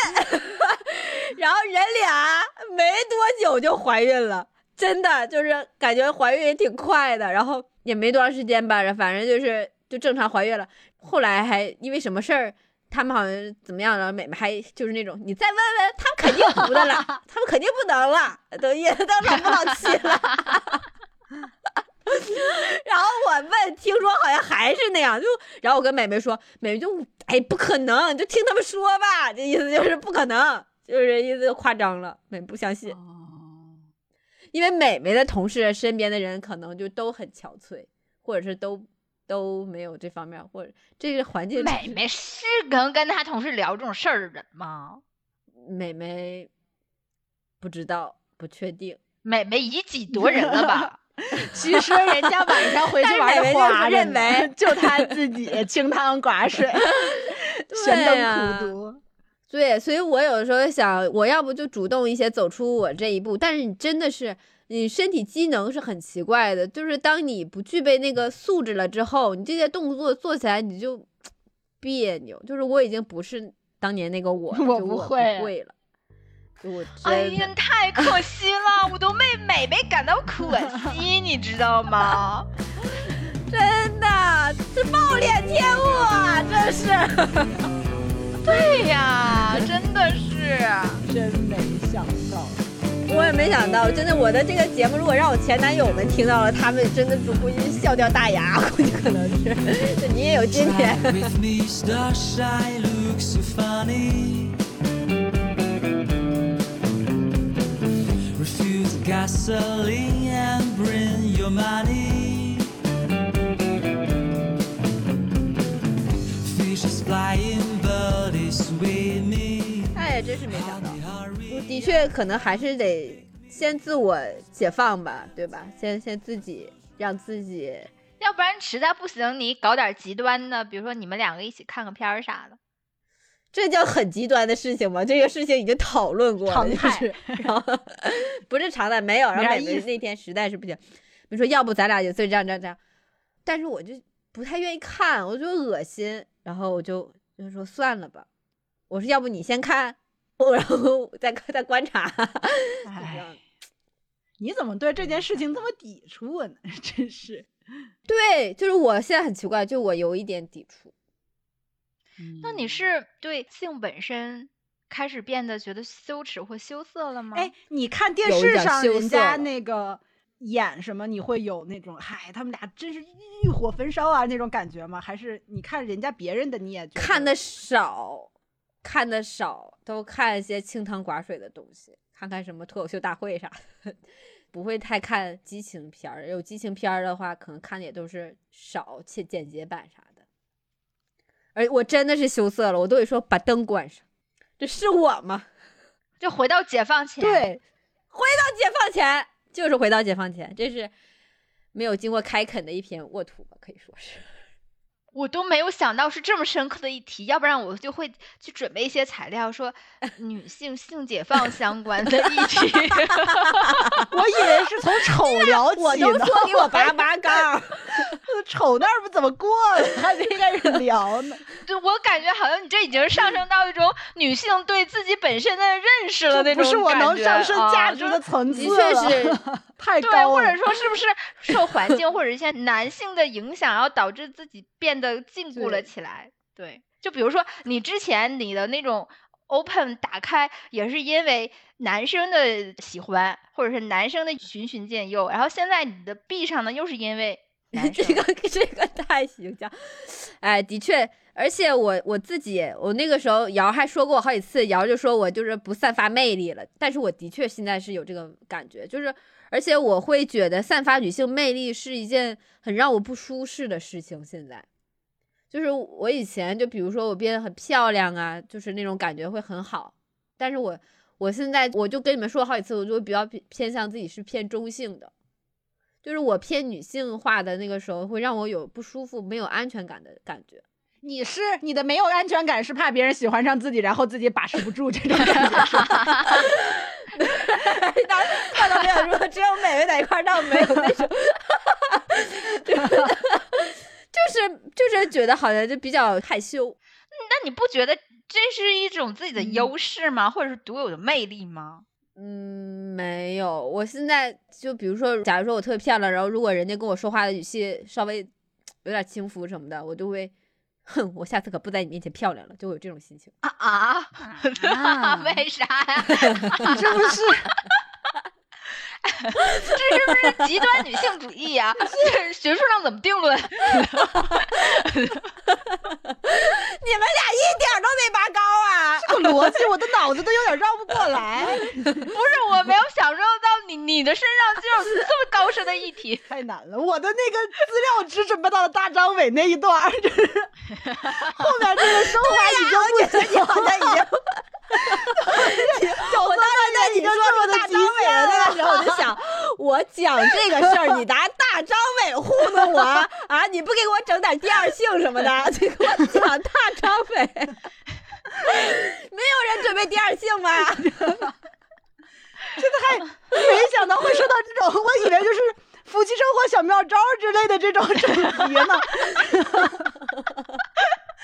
然后人俩没多久就怀孕了，真的就是感觉怀孕也挺快的，然后也没多长时间吧，反正就是就正常怀孕了。后来还因为什么事儿，他们好像怎么样了？美美还就是那种，你再问问，他们肯定不的了，他们肯定不能了，都也都老夫老妻了。然后我问，听说好像还是那样，就然后我跟美美说，美美就哎不可能，就听他们说吧，这意思就是不可能，就是意思就夸张了，美不相信，哦，因为美美的同事身边的人可能就都很憔悴，或者是都都没有这方面，或者这个环境美美是能跟他同事聊这种事儿的人吗？美美不知道，不确定。美美以己夺人了吧？其实人家晚上回去玩的但是美美就是认为 就他自己 清汤寡水，咸对呀灯苦读。对，所以我有时候想，我要不就主动一些，走出我这一步。但是你真的是，你身体机能是很奇怪的，就是当你不具备那个素质了之后，你这些动作做起来你就别扭。就是我已经不是当年那个我了，我不会会了。就我哎，呀，太可惜了，我都为美美感到可惜，你知道吗？真的是暴殄天物啊！真是。对呀，真的是。真没想到，我也没想到，真的，我的这个节目，如果让我前男友们听到了，他们真的估计笑掉大牙，估计可能是。就你也有今天。Gasoline and bring your money. Fishes flying, birdies with me. 哎呀，真是没想到的确可能还是得先自我解放吧，对吧？先先自己让自己，要不然实在不行，你搞点极端的，比如说你们两个一起看个片儿啥的。这叫很极端的事情吗？这个事情已经讨论过了，就常态是然后 不是常态，没有。然后那天实在是不行，你说要不咱俩就这样这样这样，但是我就不太愿意看，我就恶心，然后我就就说算了吧，我说要不你先看，我然后再再观察，就这哎样，你怎么对这件事情这么抵触呢？真是。对，就是我现在很奇怪，就我有一点抵触。那你是对性本身开始变得觉得羞耻或羞涩了吗？哎，你看电视上人家那个演什么，你会有那种嗨，他们俩真是欲火焚烧啊那种感觉吗？还是你看人家别人的你也觉得看的少，看的少，都看一些清汤寡水的东西，看看什么脱口秀大会啥的，不会太看激情片儿。有激情片儿的话，可能看的也都是少且简洁版啥的。而我真的是羞涩了，我都得说把灯关上，这是我吗？就回到解放前，对，回到解放前，就是回到解放前，这是没有经过开垦的一片沃土吧，可以说是。我都没有想到是这么深刻的一题，要不然我就会去准备一些材料，说 女性性解放相关的议 题。我以为是从丑聊起呢，我都说给我拔拔杠，丑那儿不怎么过了，还没开始聊呢。就我感觉好像你这已经上升到一种女性对自己本身的认识了那种不是我能上升价啊值的层次的确实太高了或者。说是不是受环境或者一些男性的影响，然后导致自己变得禁锢了起来？对，就比如说你之前你的那种 open 打开，也是因为男生的喜欢，或者是男生的循循渐诱，然后现在你的闭上呢，又是因为 这。个 这个太形象，哎，的确，而且我我自己，我那个时候瑶还说过好几次，瑶就说我就是不散发魅力了，但是我的确现在是有这个感觉，就是而且我会觉得散发女性魅力是一件很让我不舒适的事情，现在。就是我以前就比如说我变得很漂亮啊，就是那种感觉会很好，但是我我现在我就跟你们说好几次，我就比较偏向自己是偏中性的，就是我偏女性化的那个时候，会让我有不舒服、没有安全感的感觉。你是你的没有安全感，是怕别人喜欢上自己，然后自己把持不住这种感觉？当看到没有？如果只有美美在一块儿，倒没有那种，就是就是觉得好像就比较害羞。那你不觉得这是一种自己的嗯优势吗？或者是独有的魅力吗？嗯，没有。我现在就比如说，假如说我特别漂亮，然后如果人家跟我说话的语气稍微有点轻浮什么的，我就会，哼，我下次可不在你面前漂亮了，就会有这种心情。啊啊！啊为啥呀？你这不是这是不是极端女性主义呀、这学术上怎么定论？你们俩一点都没拔高啊！这个逻辑，我的脑子都有点绕不过来，不是，我没有享受到你你的身上就有这么高深的议题。太难了。我的那个资料只准备到了大张伟那一段是 后面这个升华已经不行你好像已经，我当时在你说出大张伟的那个时候，我 就想，我讲这个事儿，你拿大张伟糊弄我啊！你不给我整点第二性什么的，你给我讲大张伟，没有人准备第二性吗？没想到会说到这种，我以为就是夫妻生活小妙招之类的这种主题呢。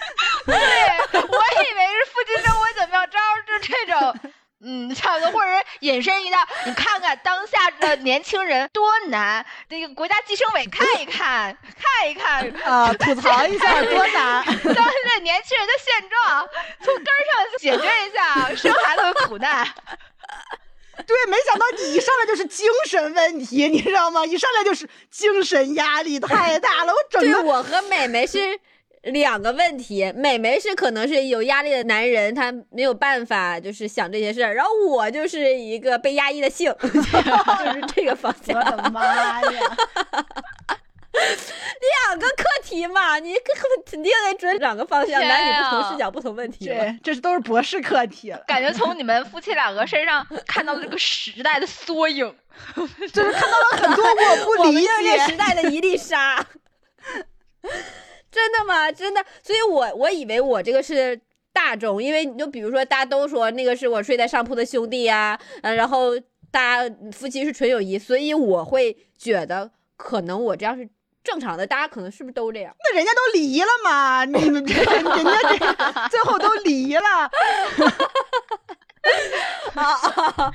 对，我以为是附近生活怎么样招，就这种。嗯，差不多，或者是引申一道，你看看当下的年轻人多难，这个国家计生委看一看，看一看，啊，吐槽一下多难。当下年轻人的现状，从根上解决一下生孩子的苦难。对，没想到你一上来就是精神问题，你知道吗？一上来就是精神压力太大了，我整对个我和美眉是两个问题，美眉是可能是有压力的男人，他没有办法就是想这些事儿，然后我就是一个被压抑的性，就是这个方向。我的妈呀！两个课题嘛，你肯定得准两个方向，男女不同啊视角、不同问题对。这这是都是博士课题了，感觉从你们夫妻两个身上看到了这个时代的缩影。就是看到了很多我不理就是这时。代的一粒沙。真的吗？真的，所以我我以为我这个是大众，因为你就比如说大家都说那个是我睡在上铺的兄弟呀、呃，然后大家夫妻是纯友谊，所以我会觉得可能我这样是正常的，大家可能是不是都这样？那人家都离了嘛，你们这 人家这最后都离了，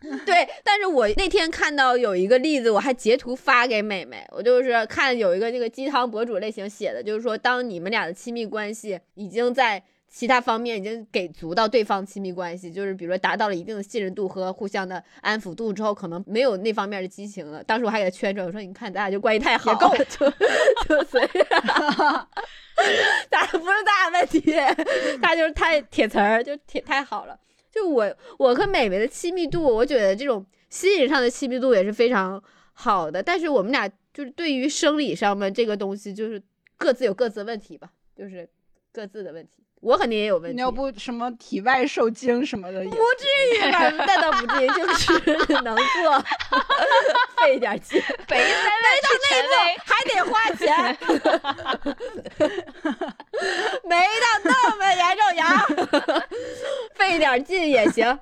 对，但是我那天看到有一个例子，我还截图发给美美，我就是看有一个那个鸡汤博主类型写的，就是说当你们俩的亲密关系已经在其他方面已经给足到对方亲密关系，就是比如说达到了一定的信任度和互相的安抚度之后，可能没有那方面的激情了。当时我还给他圈着，我说你看咱俩就关系太好，够就 就随着，咱不是大问题，他就是太铁词儿，就铁太好了。就我我和美美的亲密度，我觉得这种心理上的亲密度也是非常好的，但是我们俩就是对于生理上面这个东西，就是各自有各自的问题吧，就是各自的问题。我肯定也有问题，你要不什么体外受精什么的也，不至于吧？那倒不至于，就是能做，费一点劲，北三外去陈威，还得花钱，没到那么严重呀，费一点劲也行。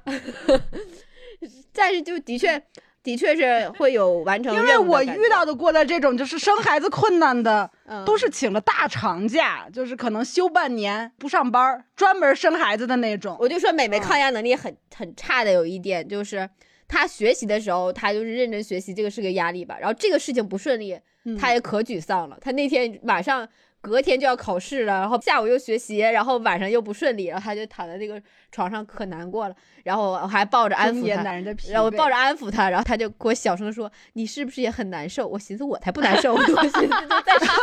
但是就的确，的确是会有完成因为我遇到的过的这种就是生孩子困难的，嗯都是请了大长假，就是可能休半年不上班，专门生孩子的那种。我就说美美抗压能力很很差的有一点就是。她学习的时候，她就是认真学习，这个是个压力吧。然后这个事情不顺利，嗯她也可沮丧了。她那天晚上隔天就要考试了，然后下午又学习，然后晚上又不顺利，然后他就躺在那个床上可难过了。然后我还抱着安抚他，男人的疲惫。然后我抱着安抚他，然后他就给我小声说：“你是不是也很难受？”我寻思我才不难受，我 寻思就在说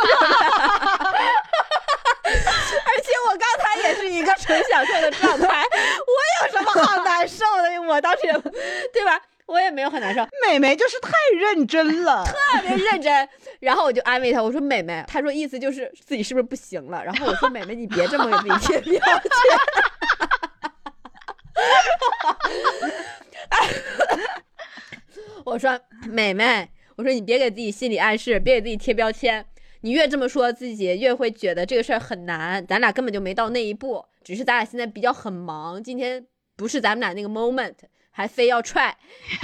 而且我刚才也是一个纯享受的状态，我有什么好难受的？我当时也对吧？我也没有很难受，美眉就是太认真了，特别认真。然后我就安慰她，我说：“美美。”她说意思就是自己是不是不行了？然后我说：“美美，你别这么给自己贴标签。” 我说：“美美，我说你别给自己心理暗示，别给自己贴标签。你越这么说，自己越会觉得这个事儿很难。咱俩根本就没到那一步，只是咱俩现在比较很忙，今天不是咱们俩那个 moment，还非要踹，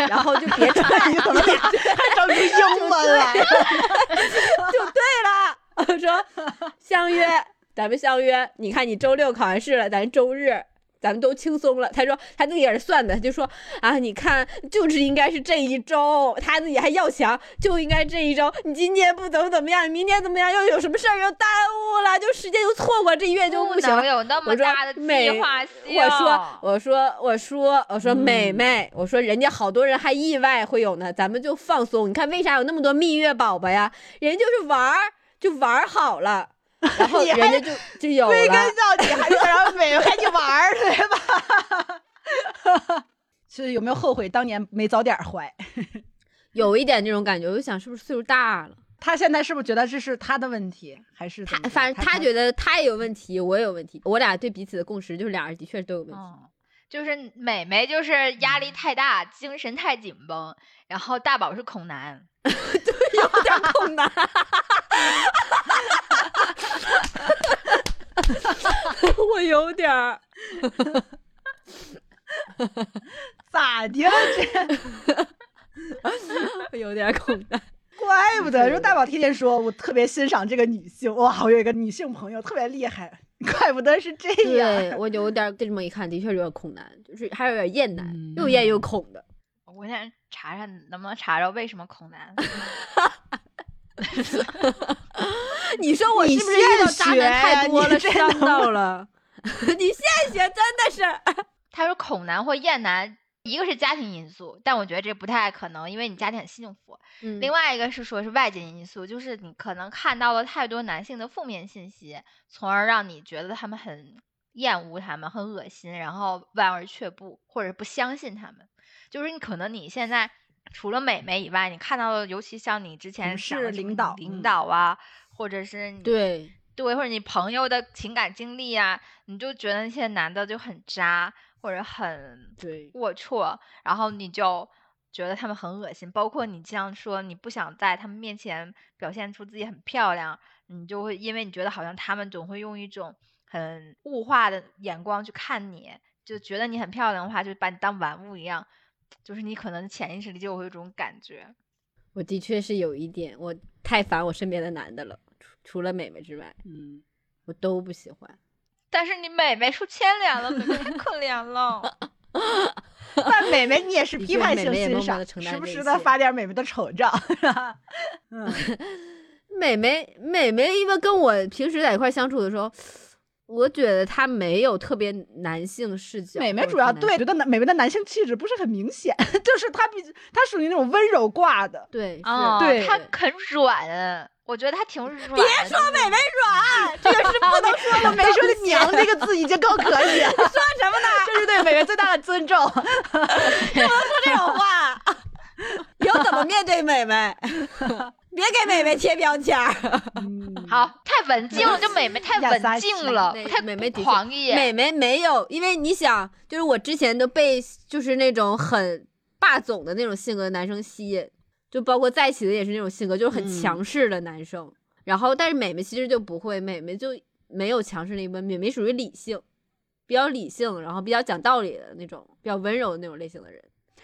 然后就别踹，你怎整出英文来了？就对了。我 说相约，咱们相约。你看你周六考完试了，咱周日咱们都轻松了。他说他自己也是算的，他就说啊，你看就是应该是这一周，他自己还要强，就应该这一周。你今天不怎么怎么样，明天怎么样，又有什么事儿又耽误了，就时间又错过，这一月就不行了能。有那么大的计美划性。我说，我说，我说，我说，美美妹，我说人家好多人还意外会有呢，咱们就放松。你看为啥有那么多蜜月宝宝呀？人家就是玩儿，就玩儿好了，然后人家就就有归根。到底还是想让美美去玩儿，对吧？是有没有后悔当年没早点怀？有一点这种感觉，我就想是不是岁数大了？他现在是不是觉得这是他的问题，还是他反正他他觉得他也有问题，我也有问题，我俩对彼此的共识就是俩人的确都有问题。嗯，就是美美就是压力太大，精神太紧绷，然后大宝是恐男。有点困难。我有点儿，咋的了？这我 有点儿恐难。怪不得，说大宝天天说我特别欣赏这个女性，哇，我有一个女性朋友特别厉害，怪不得是这样。对我有点儿这么一看，的确有点恐男，就是还有点厌男，嗯又厌又恐的。我先查查，能不能查着为什么恐男？你说我是不是遇到渣男太多了，伤能到了？你现学真的是，他说恐男或厌男，一个是家庭因素，但我觉得这不太可能，因为你家庭很幸福。嗯另外一个是说是外界因素，就是你可能看到了太多男性的负面信息，从而让你觉得他们很厌恶他们，很恶心，然后望而却步，或者不相信他们。就是你可能你现在除了美眉以外，你看到的，尤其像你之前同事讲的什么领导领嗯导啊，或者是你对，对，或者你朋友的情感经历啊，你就觉得那些男的就很渣，或者很对龌龊，然后你就觉得他们很恶心。包括你这样说，你不想在他们面前表现出自己很漂亮，你就会因为你觉得好像他们总会用一种很物化的眼光去看你，就觉得你很漂亮的话，就把你当玩物一样。就是你可能潜意识里就会有一种感觉，我的确是有一点，我太烦我身边的男的了，除除了美美之外，嗯，我都不喜欢。但是你美美受牵连了，美美太可怜了。但美眉你也是批判性欣赏，时不时的发点美眉的丑照，是吧？嗯，美 美美美，因为跟我平时在一块相处的时候，我觉得他没有特别男性视角。美眉主要对觉得美美眉的男性气质不是很明显，就是他比他属于那种温柔挂的。对哦，对他很软，我觉得他挺软。别说美眉软，这个是不能说的。没说的“娘”这个字已经够可以了。说什么呢？这是对美眉最大的尊重。不能说这种话。以后怎么面对美眉？别给美美贴标签儿。好，太文静了，就美美太文静了，太美美狂野。美美没有，因为你想，就是我之前都被就是那种很霸总的那种性格的男生吸引，就包括在一起的也是那种性格，就是很强势的男生。然后，但是美美其实就不会，美美就没有强势那一部分，美美属于理性，比较理性，然后比较讲道理的那种，比较温柔的那种类型的人。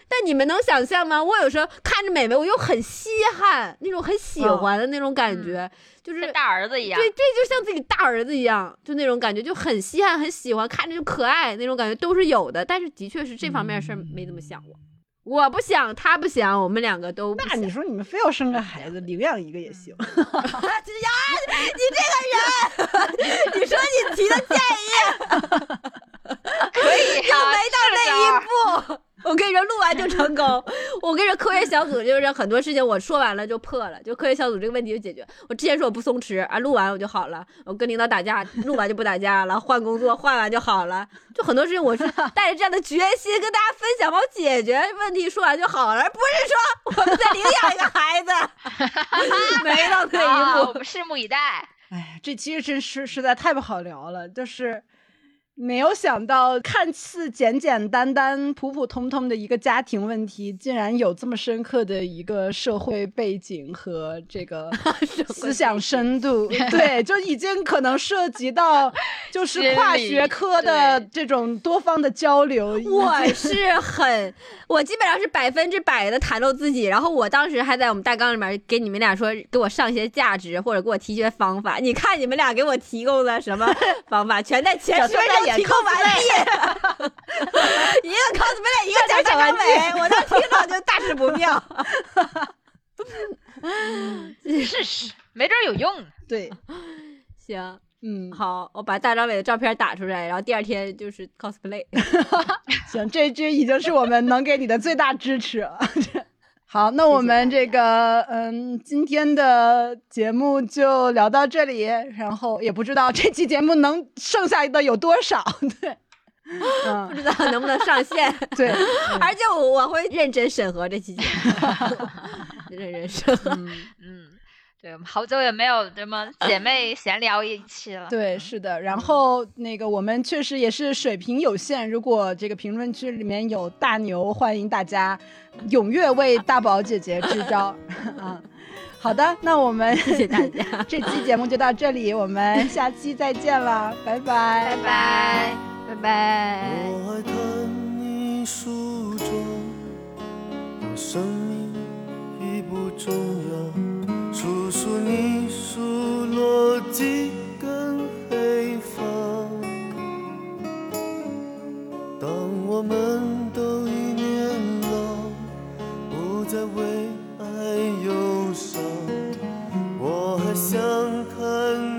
但你们能想象吗？我有时候看着美美，我又很稀罕那种很喜欢的那种感觉，就是大儿子一样。对对，就像自己大儿子一样，就那种感觉，就很稀罕，很喜欢，看着就可爱那种感觉都是有的。但是的确是这方面事儿没怎么想过。我不想，他不想，我们两个都。那你说你们非要生个孩子，领养一个也行。呀，你这个人，你说你提的建议，可以，就没到那一步。我跟你说，录完就成功。我跟你说，科学小组就是很多事情，我说完了就破了，就科学小组这个问题就解决。我之前说我不松弛啊，录完我就好了。我跟领导打架，录完就不打架了，换工作换完就好了。就很多事情，我是 带着这样的决心跟大家分享，帮我解决问题，说完就好了，不是说我们再领养一个孩子，没到那一步。我们拭目以待。哎，这其实真是实在太不好聊了，就是。没有想到，看似简简单单、普普通通的一个家庭问题，竟然有这么深刻的一个社会背景和这个 思想深度。对，就已经可能涉及到就是跨学科的这种多方的交流。我是很，我基本上是百分之百的袒露自己。然后我当时还在我们大纲里面给你们俩说，给我上一些价值或者给我提一些方法。你看你们俩给我提供的什么方法，全在前十分钟。提供完毕，一个 cosplay，一个讲讲完美，我都听到就大事不妙。试试，没准有用。对，行，嗯，好，我把大张伟的照片打出来，然后第二天就是 cosplay。行，这这已经是我们能给你的最大支持了。好，那我们这个嗯，今天的节目就聊到这里，然后也不知道这期节目能剩下的有多少，对，不知道能不能上线，对，而且我我会认真审核这期节目，认真审核，嗯。对，我们好久也没有这么 姐妹闲聊一期了。对，是的。然后那个我们确实也是水平有限，如果这个评论区里面有大牛，欢迎大家踊跃为大宝姐姐支招 啊！好的，那我们谢谢大家，这期节目就到这里，我们下期再见了，拜拜，拜拜，拜拜。数数你数落几根黑发，当我们都已年老，不再为爱忧伤，我还想看你。